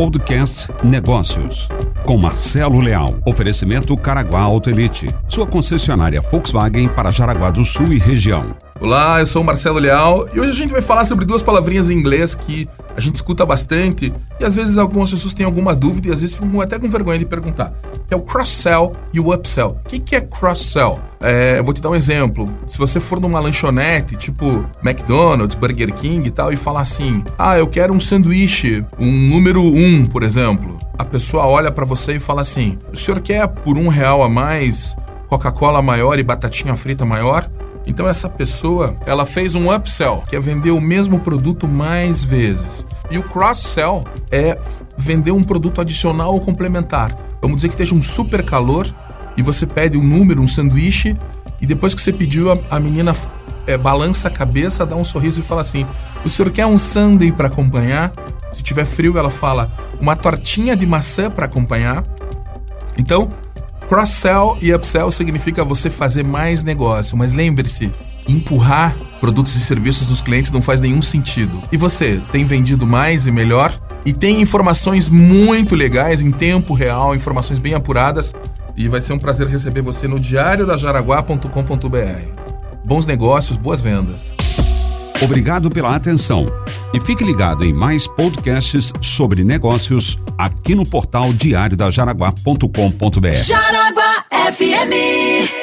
podcast Negócios. Com Marcelo Leal. Oferecimento Caraguá Auto Elite. Sua concessionária Volkswagen para Jaraguá do Sul e região. Olá, eu sou o Marcelo Leal e hoje a gente vai falar sobre duas palavrinhas em inglês que a gente escuta bastante e às vezes algumas pessoas têm alguma dúvida e às vezes ficam até com vergonha de perguntar. Que é o cross-sell e o upsell. O que, que é cross-sell? É, eu vou te dar um exemplo. Se você for numa lanchonete, tipo McDonald's, Burger King e tal, e falar assim: Ah, eu quero um sanduíche, um número 1, um, por exemplo. A pessoa olha para você e fala assim: O senhor quer por um real a mais, Coca-Cola maior e batatinha frita maior? Então essa pessoa, ela fez um upsell, que é vender o mesmo produto mais vezes. E o cross-sell é vender um produto adicional ou complementar. Vamos dizer que esteja um super calor e você pede um número, um sanduíche, e depois que você pediu, a, a menina é, balança a cabeça, dá um sorriso e fala assim: O senhor quer um sundae para acompanhar? Se tiver frio, ela fala: Uma tortinha de maçã para acompanhar. Então, Cross-sell e upsell significa você fazer mais negócio, mas lembre-se, empurrar produtos e serviços dos clientes não faz nenhum sentido. E você, tem vendido mais e melhor? E tem informações muito legais em tempo real, informações bem apuradas. E vai ser um prazer receber você no diariodajaraguá.com.br. Bons negócios, boas vendas. Obrigado pela atenção. E fique ligado em mais podcasts sobre negócios aqui no portal diariodajaraguá.com.br. Jaraguá FM